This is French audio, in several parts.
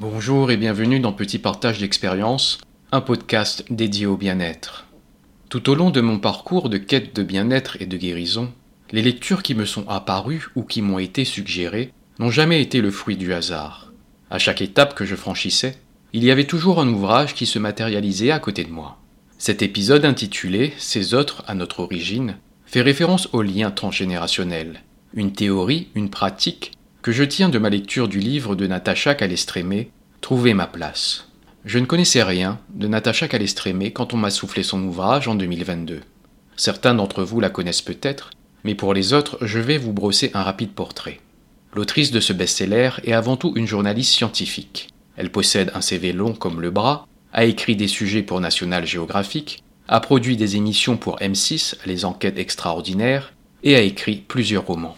Bonjour et bienvenue dans Petit Partage d'expérience, un podcast dédié au bien-être. Tout au long de mon parcours de quête de bien-être et de guérison, les lectures qui me sont apparues ou qui m'ont été suggérées n'ont jamais été le fruit du hasard. À chaque étape que je franchissais, il y avait toujours un ouvrage qui se matérialisait à côté de moi. Cet épisode intitulé Ces autres à notre origine fait référence au lien transgénérationnel, une théorie, une pratique que je tiens de ma lecture du livre de Natacha Calestrémé, Trouver ma place. Je ne connaissais rien de Natacha Calestrémé quand on m'a soufflé son ouvrage en 2022. Certains d'entre vous la connaissent peut-être, mais pour les autres, je vais vous brosser un rapide portrait. L'autrice de ce best-seller est avant tout une journaliste scientifique. Elle possède un CV long comme le bras, a écrit des sujets pour National Geographic, a produit des émissions pour M6, Les Enquêtes Extraordinaires, et a écrit plusieurs romans.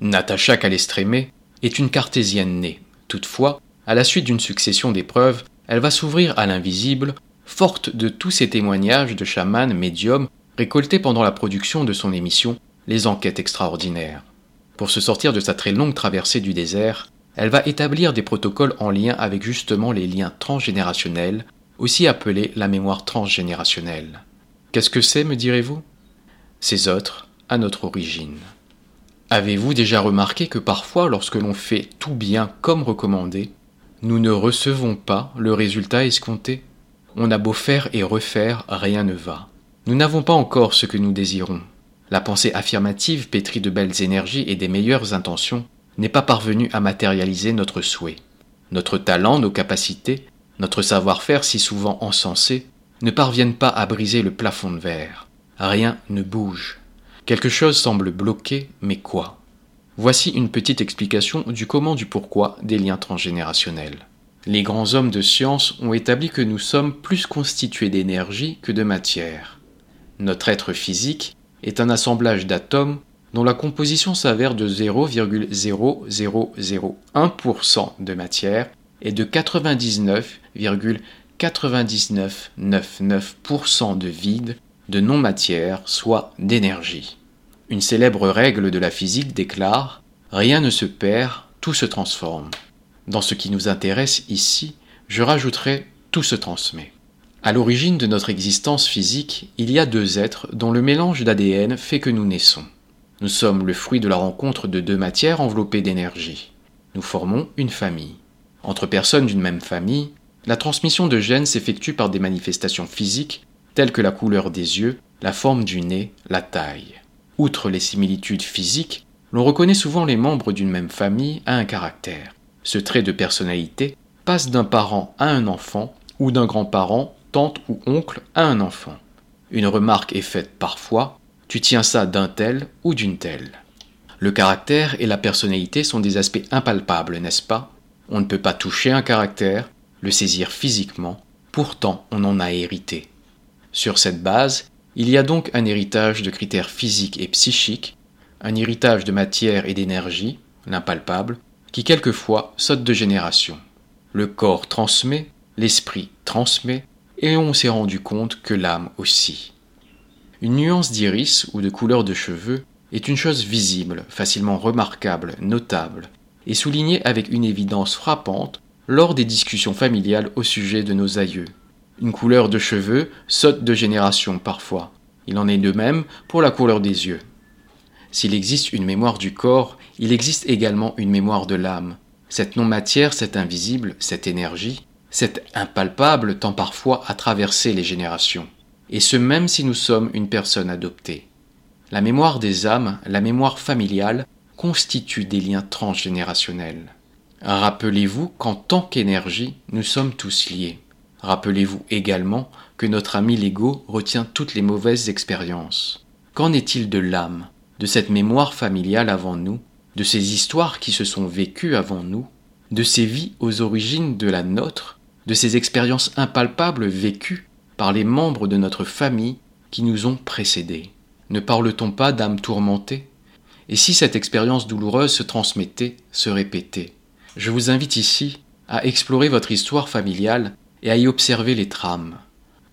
Natacha Calestrémé est une cartésienne née. Toutefois, à la suite d'une succession d'épreuves, elle va s'ouvrir à l'invisible, forte de tous ces témoignages de chamans médiums récoltés pendant la production de son émission Les Enquêtes extraordinaires. Pour se sortir de sa très longue traversée du désert, elle va établir des protocoles en lien avec justement les liens transgénérationnels, aussi appelés la mémoire transgénérationnelle. Qu'est-ce que c'est, me direz-vous? Ces autres, à notre origine. Avez-vous déjà remarqué que parfois, lorsque l'on fait tout bien comme recommandé, nous ne recevons pas le résultat escompté? On a beau faire et refaire, rien ne va. Nous n'avons pas encore ce que nous désirons. La pensée affirmative, pétrie de belles énergies et des meilleures intentions, n'est pas parvenue à matérialiser notre souhait. Notre talent, nos capacités, notre savoir-faire si souvent encensé, ne parviennent pas à briser le plafond de verre. Rien ne bouge. Quelque chose semble bloqué, mais quoi? Voici une petite explication du comment du pourquoi des liens transgénérationnels. Les grands hommes de science ont établi que nous sommes plus constitués d'énergie que de matière. Notre être physique est un assemblage d'atomes dont la composition s'avère de 0,0001% de matière et de 99,9999% de vide de non-matière, soit d'énergie. Une célèbre règle de la physique déclare Rien ne se perd, tout se transforme. Dans ce qui nous intéresse ici, je rajouterai tout se transmet. À l'origine de notre existence physique, il y a deux êtres dont le mélange d'ADN fait que nous naissons. Nous sommes le fruit de la rencontre de deux matières enveloppées d'énergie. Nous formons une famille. Entre personnes d'une même famille, la transmission de gènes s'effectue par des manifestations physiques telles que la couleur des yeux, la forme du nez, la taille. Outre les similitudes physiques, l'on reconnaît souvent les membres d'une même famille à un caractère. Ce trait de personnalité passe d'un parent à un enfant ou d'un grand-parent, tante ou oncle à un enfant. Une remarque est faite parfois Tu tiens ça d'un tel ou d'une telle. Le caractère et la personnalité sont des aspects impalpables, n'est-ce pas? On ne peut pas toucher un caractère, le saisir physiquement, pourtant on en a hérité. Sur cette base, il y a donc un héritage de critères physiques et psychiques, un héritage de matière et d'énergie, l'impalpable, qui quelquefois saute de génération. Le corps transmet, l'esprit transmet, et on s'est rendu compte que l'âme aussi. Une nuance d'iris ou de couleur de cheveux est une chose visible, facilement remarquable, notable, et soulignée avec une évidence frappante lors des discussions familiales au sujet de nos aïeux. Une couleur de cheveux saute de génération parfois. Il en est de même pour la couleur des yeux. S'il existe une mémoire du corps, il existe également une mémoire de l'âme. Cette non-matière, cette invisible, cette énergie, cette impalpable tend parfois à traverser les générations. Et ce même si nous sommes une personne adoptée. La mémoire des âmes, la mémoire familiale, constitue des liens transgénérationnels. Rappelez-vous qu'en tant qu'énergie, nous sommes tous liés. Rappelez-vous également que notre ami l'ego retient toutes les mauvaises expériences. Qu'en est-il de l'âme, de cette mémoire familiale avant nous, de ces histoires qui se sont vécues avant nous, de ces vies aux origines de la nôtre, de ces expériences impalpables vécues par les membres de notre famille qui nous ont précédés? Ne parle-t-on pas d'âme tourmentée? Et si cette expérience douloureuse se transmettait, se répétait? Je vous invite ici à explorer votre histoire familiale et à y observer les trames.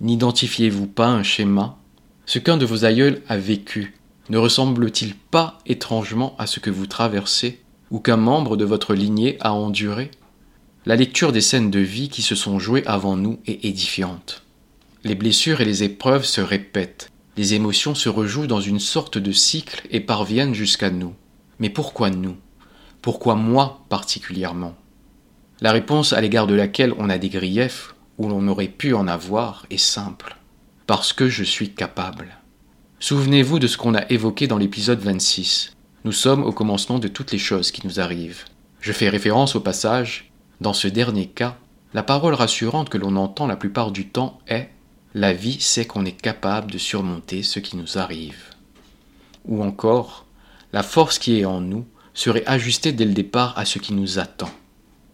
N'identifiez-vous pas un schéma? Ce qu'un de vos aïeuls a vécu ne ressemble-t-il pas étrangement à ce que vous traversez ou qu'un membre de votre lignée a enduré? La lecture des scènes de vie qui se sont jouées avant nous est édifiante. Les blessures et les épreuves se répètent, les émotions se rejouent dans une sorte de cycle et parviennent jusqu'à nous. Mais pourquoi nous? Pourquoi moi particulièrement? La réponse à l'égard de laquelle on a des griefs, ou l'on aurait pu en avoir, est simple. Parce que je suis capable. Souvenez-vous de ce qu'on a évoqué dans l'épisode 26. Nous sommes au commencement de toutes les choses qui nous arrivent. Je fais référence au passage Dans ce dernier cas, la parole rassurante que l'on entend la plupart du temps est La vie sait qu'on est capable de surmonter ce qui nous arrive. Ou encore La force qui est en nous serait ajustée dès le départ à ce qui nous attend.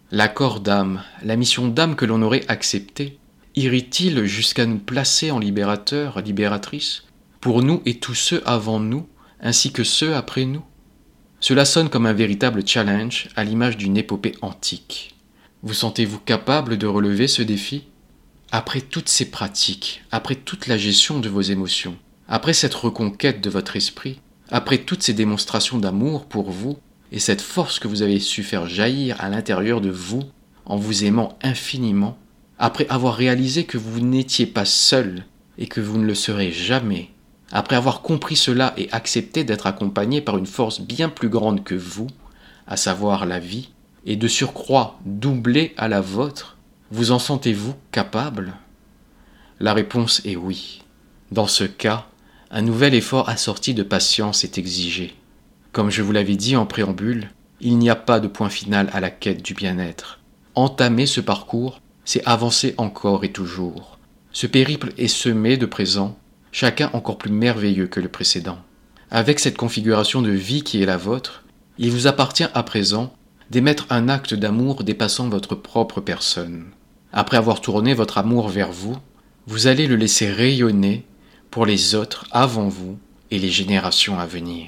L'accord d'âme, la mission d'âme que l'on aurait acceptée, irait-il jusqu'à nous placer en libérateur, libératrice, pour nous et tous ceux avant nous, ainsi que ceux après nous? Cela sonne comme un véritable challenge à l'image d'une épopée antique. Vous sentez-vous capable de relever ce défi? Après toutes ces pratiques, après toute la gestion de vos émotions, après cette reconquête de votre esprit, après toutes ces démonstrations d'amour pour vous et cette force que vous avez su faire jaillir à l'intérieur de vous en vous aimant infiniment, après avoir réalisé que vous n'étiez pas seul et que vous ne le serez jamais, après avoir compris cela et accepté d'être accompagné par une force bien plus grande que vous, à savoir la vie, et de surcroît doublée à la vôtre, vous en sentez-vous capable? La réponse est oui. Dans ce cas, un nouvel effort assorti de patience est exigé. Comme je vous l'avais dit en préambule, il n'y a pas de point final à la quête du bien-être. Entamer ce parcours, c'est avancer encore et toujours. Ce périple est semé de présents chacun encore plus merveilleux que le précédent. Avec cette configuration de vie qui est la vôtre, il vous appartient à présent d'émettre un acte d'amour dépassant votre propre personne. Après avoir tourné votre amour vers vous, vous allez le laisser rayonner pour les autres avant vous et les générations à venir.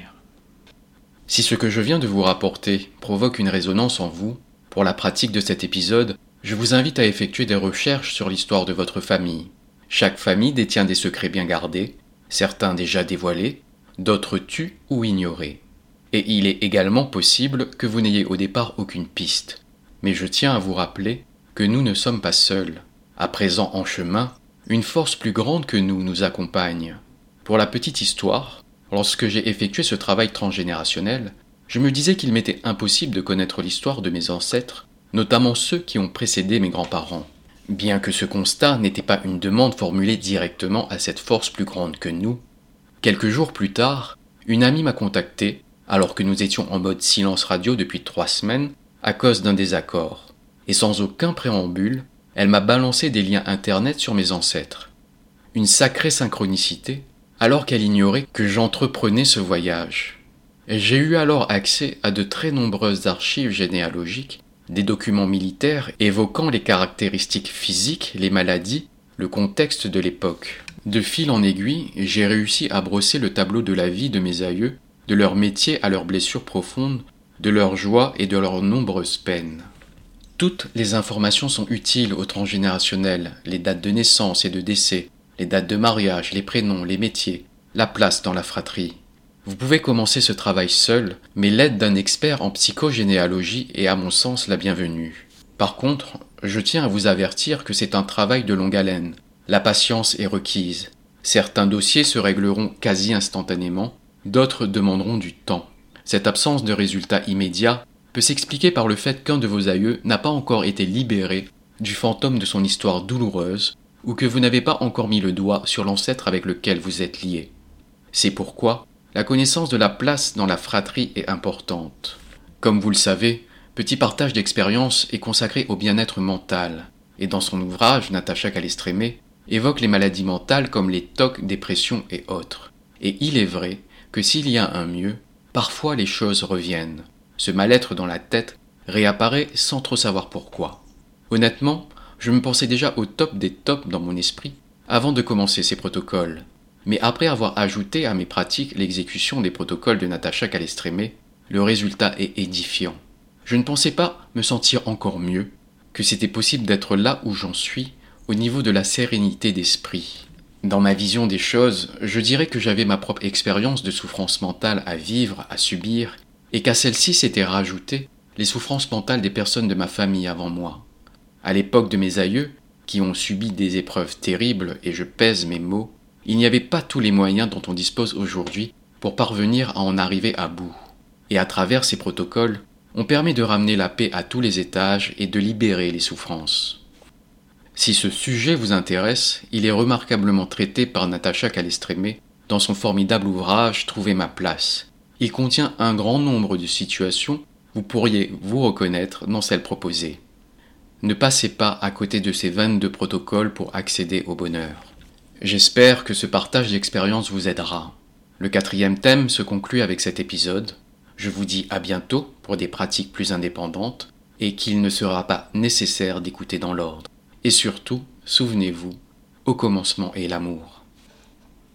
Si ce que je viens de vous rapporter provoque une résonance en vous, pour la pratique de cet épisode, je vous invite à effectuer des recherches sur l'histoire de votre famille, chaque famille détient des secrets bien gardés, certains déjà dévoilés, d'autres tus ou ignorés. Et il est également possible que vous n'ayez au départ aucune piste. Mais je tiens à vous rappeler que nous ne sommes pas seuls. À présent en chemin, une force plus grande que nous nous accompagne. Pour la petite histoire, lorsque j'ai effectué ce travail transgénérationnel, je me disais qu'il m'était impossible de connaître l'histoire de mes ancêtres, notamment ceux qui ont précédé mes grands-parents. Bien que ce constat n'était pas une demande formulée directement à cette force plus grande que nous, quelques jours plus tard, une amie m'a contacté, alors que nous étions en mode silence radio depuis trois semaines, à cause d'un désaccord. Et sans aucun préambule, elle m'a balancé des liens internet sur mes ancêtres. Une sacrée synchronicité, alors qu'elle ignorait que j'entreprenais ce voyage. J'ai eu alors accès à de très nombreuses archives généalogiques des documents militaires évoquant les caractéristiques physiques, les maladies, le contexte de l'époque. De fil en aiguille, j'ai réussi à brosser le tableau de la vie de mes aïeux, de leur métier à leurs blessures profondes, de leurs joies et de leurs nombreuses peines. Toutes les informations sont utiles au transgénérationnel, les dates de naissance et de décès, les dates de mariage, les prénoms, les métiers, la place dans la fratrie. Vous pouvez commencer ce travail seul, mais l'aide d'un expert en psychogénéalogie est à mon sens la bienvenue. Par contre, je tiens à vous avertir que c'est un travail de longue haleine. La patience est requise. Certains dossiers se régleront quasi instantanément, d'autres demanderont du temps. Cette absence de résultats immédiats peut s'expliquer par le fait qu'un de vos aïeux n'a pas encore été libéré du fantôme de son histoire douloureuse, ou que vous n'avez pas encore mis le doigt sur l'ancêtre avec lequel vous êtes lié. C'est pourquoi la connaissance de la place dans la fratrie est importante. Comme vous le savez, Petit Partage d'expérience est consacré au bien-être mental, et dans son ouvrage, Natacha Calestrémé évoque les maladies mentales comme les tocs, dépressions et autres. Et il est vrai que s'il y a un mieux, parfois les choses reviennent. Ce mal-être dans la tête réapparaît sans trop savoir pourquoi. Honnêtement, je me pensais déjà au top des tops dans mon esprit avant de commencer ces protocoles. Mais après avoir ajouté à mes pratiques l'exécution des protocoles de Natacha Calestrémé, le résultat est édifiant. Je ne pensais pas me sentir encore mieux, que c'était possible d'être là où j'en suis, au niveau de la sérénité d'esprit. Dans ma vision des choses, je dirais que j'avais ma propre expérience de souffrance mentale à vivre, à subir, et qu'à celle-ci s'étaient rajoutées les souffrances mentales des personnes de ma famille avant moi. À l'époque de mes aïeux, qui ont subi des épreuves terribles, et je pèse mes mots, il n'y avait pas tous les moyens dont on dispose aujourd'hui pour parvenir à en arriver à bout. Et à travers ces protocoles, on permet de ramener la paix à tous les étages et de libérer les souffrances. Si ce sujet vous intéresse, il est remarquablement traité par Natacha Calestrémé dans son formidable ouvrage Trouver ma place. Il contient un grand nombre de situations, vous pourriez vous reconnaître dans celles proposées. Ne passez pas à côté de ces 22 protocoles pour accéder au bonheur. J'espère que ce partage d'expérience vous aidera. Le quatrième thème se conclut avec cet épisode. Je vous dis à bientôt pour des pratiques plus indépendantes et qu'il ne sera pas nécessaire d'écouter dans l'ordre. Et surtout, souvenez-vous, au commencement est l'amour.